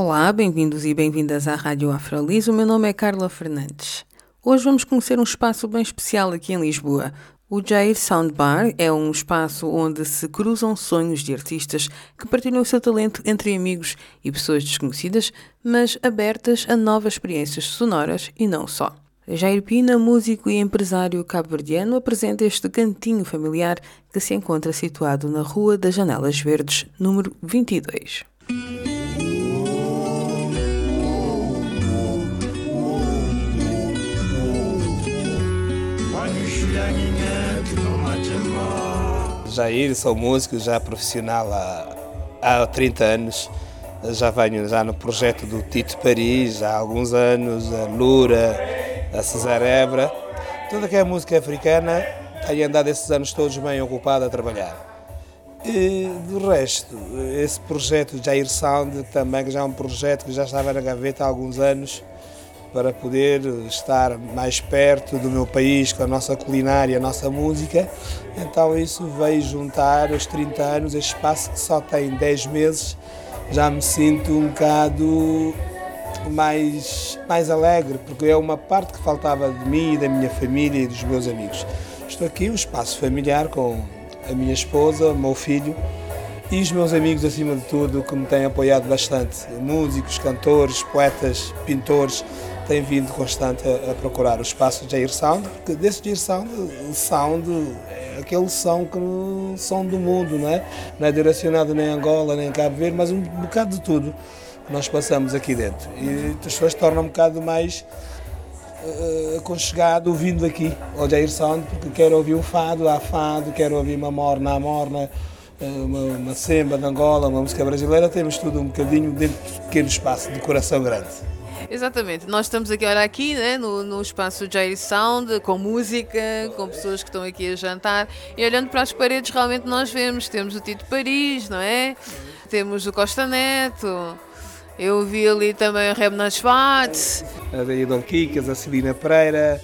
Olá, bem-vindos e bem-vindas à Rádio Afrolis. O meu nome é Carla Fernandes. Hoje vamos conhecer um espaço bem especial aqui em Lisboa. O Jair Soundbar é um espaço onde se cruzam sonhos de artistas que partilham o seu talento entre amigos e pessoas desconhecidas, mas abertas a novas experiências sonoras e não só. Jair Pina, músico e empresário cabo-verdiano, apresenta este cantinho familiar que se encontra situado na Rua das Janelas Verdes, número 22. Jair, sou músico, já profissional há, há 30 anos. Já venho já no projeto do Tito Paris há alguns anos, a Lura, a Cesar Ebra. Toda que é música africana, tenho andado esses anos todos bem ocupado a trabalhar. E do resto, esse projeto Jair Sound também que já é um projeto que já estava na gaveta há alguns anos, para poder estar mais perto do meu país, com a nossa culinária, a nossa música. Então isso veio juntar os 30 anos, este espaço que só tem 10 meses, já me sinto um bocado mais, mais alegre, porque é uma parte que faltava de mim e da minha família e dos meus amigos. Estou aqui, um espaço familiar com a minha esposa, o meu filho e os meus amigos, acima de tudo, que me têm apoiado bastante. Músicos, cantores, poetas, pintores, tem vindo constante a, a, procurar o espaço de Jair Sound, porque desse Jair Sound, sound é aquele som que som do mundo, não é? Não é direcionado nem em Angola, nem em Cabo Verde, mas um bocado de tudo nós passamos aqui dentro. E as pessoas tornam um bocado mais uh, aconchegado vindo aqui ao Jair Sound, porque quero ouvir o fado, há fado, quero ouvir uma morna, a morna, eh, uma, uma semba de Angola, uma música brasileira, temos tudo um bocadinho dentro de pequeno espaço de coração grande. Exatamente, nós estamos aqui, olha aqui, né, no, no espaço Jair Sound, com música, com pessoas que estão aqui a jantar, e olhando para as paredes realmente nós vemos, temos o Tito Paris, não é? Temos o Costa Neto, eu vi ali também o Remna Schwartz. A Dom Kikas, a Celina Pereira,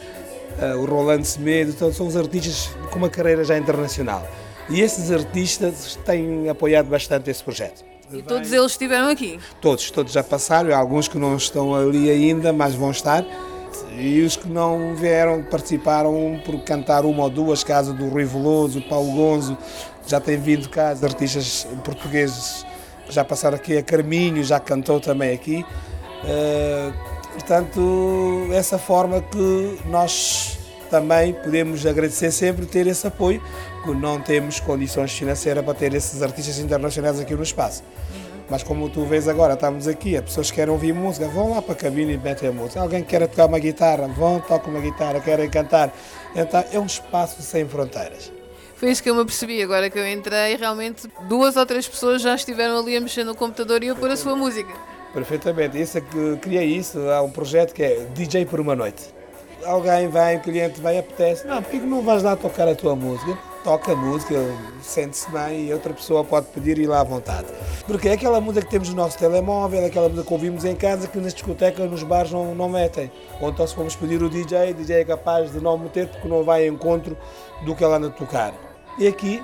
o Rolando Semedo, então são os artistas com uma carreira já internacional. E esses artistas têm apoiado bastante esse projeto. E todos eles estiveram aqui? Todos, todos já passaram, alguns que não estão ali ainda, mas vão estar. E os que não vieram participaram por cantar uma ou duas casas do Rui Veloso, Paulo Gonzo, já tem vindo cá, os artistas portugueses que já passaram aqui, a Carminho já cantou também aqui. Uh, portanto, essa forma que nós também podemos agradecer sempre ter esse apoio, porque não temos condições financeiras para ter esses artistas internacionais aqui no espaço. Mas como tu vês agora, estamos aqui, as pessoas querem ouvir música, vão lá para a cabine e metem a música. Alguém quer tocar uma guitarra, vão, tocam uma guitarra, querem cantar. Então é um espaço sem fronteiras. Foi isso que eu me apercebi agora que eu entrei. Realmente, duas ou três pessoas já estiveram ali a mexer no computador e a pôr a sua música. Perfeitamente. Isso é que criei isso. Há um projeto que é DJ por uma noite alguém vai, o cliente vai, apetece, não, porquê que não vais lá tocar a tua música? Toca música, sente-se bem e outra pessoa pode pedir e ir lá à vontade. Porque é aquela música que temos no nosso telemóvel, é aquela música que ouvimos em casa que nas discotecas, nos bares não, não metem. Ou então se formos pedir o DJ, o DJ é capaz de não meter porque não vai em encontro do que ela anda a tocar. E aqui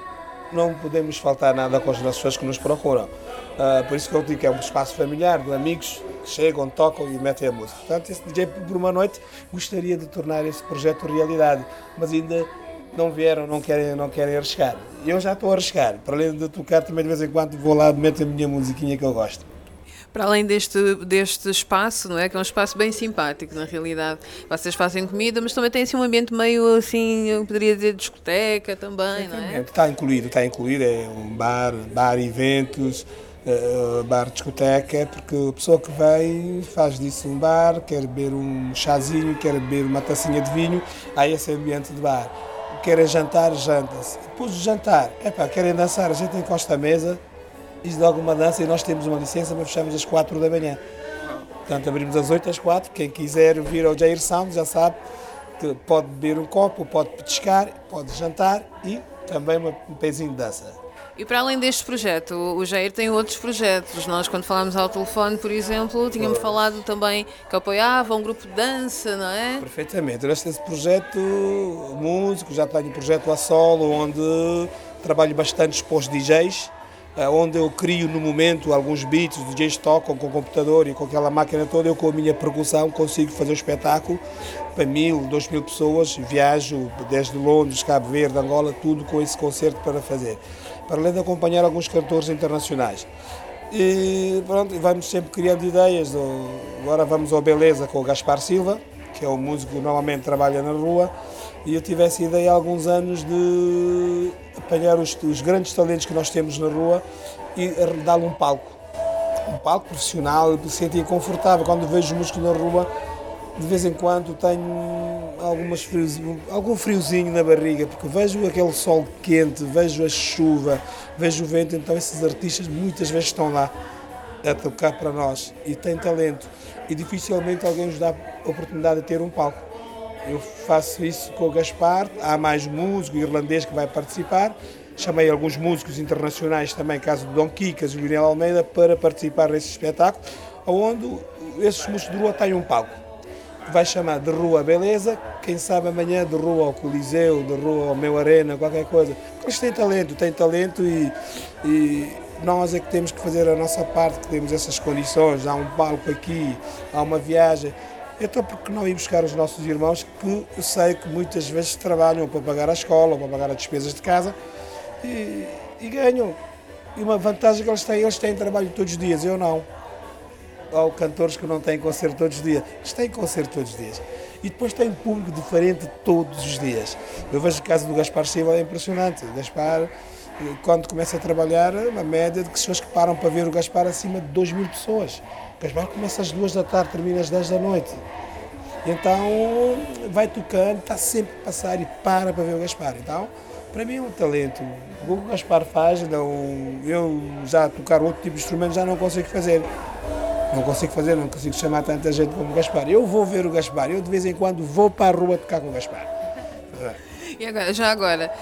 não podemos faltar nada com as pessoas que nos procuram. Uh, por isso que eu digo que é um espaço familiar, de amigos que chegam, tocam e metem a música. Portanto, esse DJ por uma noite gostaria de tornar esse projeto realidade, mas ainda não vieram, não querem, não querem arriscar. Eu já estou a arriscar, para além de tocar, também de vez em quando vou lá meto a minha musiquinha que eu gosto para além deste, deste espaço, não é? Que é um espaço bem simpático, na realidade. Vocês fazem comida, mas também tem assim um ambiente meio assim, eu poderia dizer discoteca também, não é? Está incluído, está incluído, é um bar, bar eventos, uh, bar discoteca, porque a pessoa que vem faz disso um bar, quer beber um chazinho, quer beber uma tacinha de vinho, há esse ambiente de bar. Querem jantar, janta-se. Depois do jantar, epá, querem dançar, a gente encosta a mesa, e de alguma dança e nós temos uma licença, mas fechamos às 4 da manhã. Portanto, abrimos às 8 às 4. Quem quiser vir ao Jair Sound já sabe que pode beber um copo, pode petiscar, pode jantar e também um pezinho de dança. E para além deste projeto, o Jair tem outros projetos. Nós, quando falámos ao telefone, por exemplo, tínhamos oh. falado também que apoiava um grupo de dança, não é? Perfeitamente. Neste projeto músico, já tenho um projeto a solo, onde trabalho bastante com os DJs onde eu crio no momento alguns beats, os DJs tocam com o computador e com aquela máquina toda, eu com a minha percussão consigo fazer o espetáculo para mil, dois mil pessoas, viajo desde Londres, Cabo Verde, Angola, tudo com esse concerto para fazer. Para além de acompanhar alguns cantores internacionais. E pronto, vamos sempre criando ideias. Agora vamos ao Beleza com o Gaspar Silva, que é um músico que normalmente trabalha na rua, e eu tive essa ideia há alguns anos de apanhar os, os grandes talentos que nós temos na rua e dar-lhe um palco. Um palco profissional, me sentia confortável. Quando vejo músicos na rua, de vez em quando tenho algumas friozinho, algum friozinho na barriga, porque vejo aquele sol quente, vejo a chuva, vejo o vento, então esses artistas muitas vezes estão lá a tocar para nós e têm talento e dificilmente alguém nos dá a oportunidade de ter um palco. Eu faço isso com o Gaspar, há mais músico irlandês que vai participar. Chamei alguns músicos internacionais também, caso do Dom Kikas e o Lionel Almeida, para participar nesse espetáculo, onde esses músicos de rua têm um palco. Vai chamar de Rua Beleza, quem sabe amanhã de Rua ao Coliseu, de Rua ao Meu Arena, qualquer coisa. Eles têm talento, têm talento e, e nós é que temos que fazer a nossa parte, que temos essas condições. Há um palco aqui, há uma viagem. Então, porque não ir buscar os nossos irmãos que eu sei que muitas vezes trabalham para pagar a escola, para pagar as despesas de casa e, e ganham. E uma vantagem que eles têm, eles têm trabalho todos os dias, eu não. Há cantores que não têm concerto todos os dias. Eles têm concerto todos os dias. E depois tem público diferente todos os dias. Eu vejo o caso do Gaspar Silva, é impressionante. Gaspar, quando começa a trabalhar, uma média de pessoas que param para ver o Gaspar acima de 2 mil pessoas. Gaspar começa às duas da tarde, termina às 10 da noite. Então vai tocando, está sempre a passar e para para ver o Gaspar. Então, para mim é um talento. O que o Gaspar faz, não, eu já tocar outro tipo de instrumento já não consigo fazer. Não consigo fazer, não consigo chamar tanta gente como o Gaspar. Eu vou ver o Gaspar, eu de vez em quando vou para a rua tocar com o Gaspar. E agora, já agora,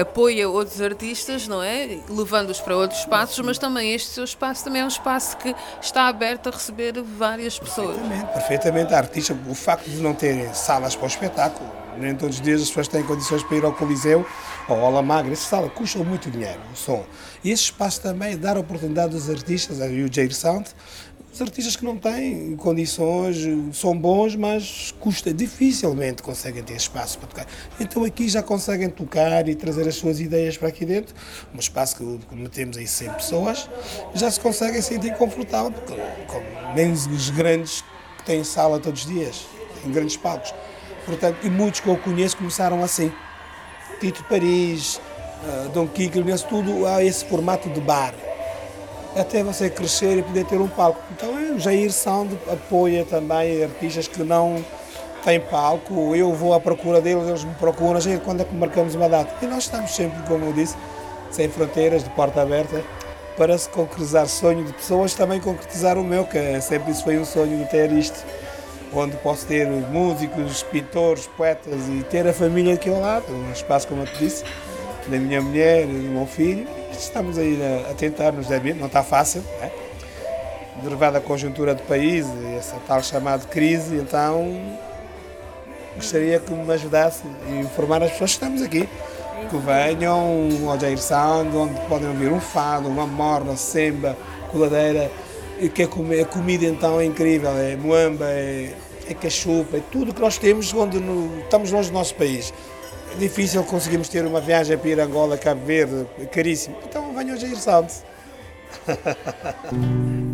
apoia outros artistas, não é? Levando-os para outros espaços, mas também este seu espaço também é um espaço que está aberto a receber várias pessoas. Perfeitamente, perfeitamente. A artista, o facto de não terem salas para o espetáculo, nem todos os dias as pessoas têm condições para ir ao Coliseu ou ao Magra, essa sala custa muito dinheiro, o som. E esse espaço também é dar oportunidade aos artistas, e o Jair Sound, os artistas que não têm condições, são bons, mas custa, dificilmente conseguem ter espaço para tocar. Então aqui já conseguem tocar e trazer as suas ideias para aqui dentro, um espaço que metemos aí 100 pessoas, já se conseguem sentir confortável, porque nem os grandes que têm sala todos os dias, em grandes palcos. Portanto, e muitos que eu conheço começaram assim. Tito Paris, uh, Dom Kiko, tudo a esse formato de bar até você crescer e poder ter um palco. Então o Jair Sound apoia também artistas que não têm palco, eu vou à procura deles, eles me procuram, Jair, quando é que marcamos uma data? E nós estamos sempre, como eu disse, sem fronteiras, de porta aberta, para se concretizar sonho de pessoas, também concretizar o meu, que é sempre isso foi um sonho de ter isto, onde posso ter músicos, pintores, poetas e ter a família aqui ao lado, um espaço, como eu te disse, da minha mulher, do meu filho, estamos aí a, a tentar nos não está fácil, né? derivada a conjuntura do país, essa tal chamada crise, então gostaria que me ajudasse a informar as pessoas que estamos aqui, que venham ao Jair Sound, onde podem ouvir um fado, uma morna, semba, coladeira, e que a, comida então é incrível, é moamba, é, é cachupa, é tudo que nós temos onde no, estamos longe do nosso país difícil conseguimos ter uma viagem para ir a Angola, Cabo Verde, caríssimo. Então venham a Jair Sound.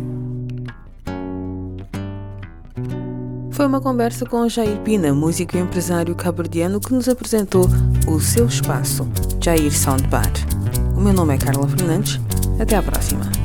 Foi uma conversa com Jair Pina, músico e empresário cabo-verdiano, que nos apresentou o seu espaço, Jair Sound Bar. O meu nome é Carla Fernandes. Até à próxima.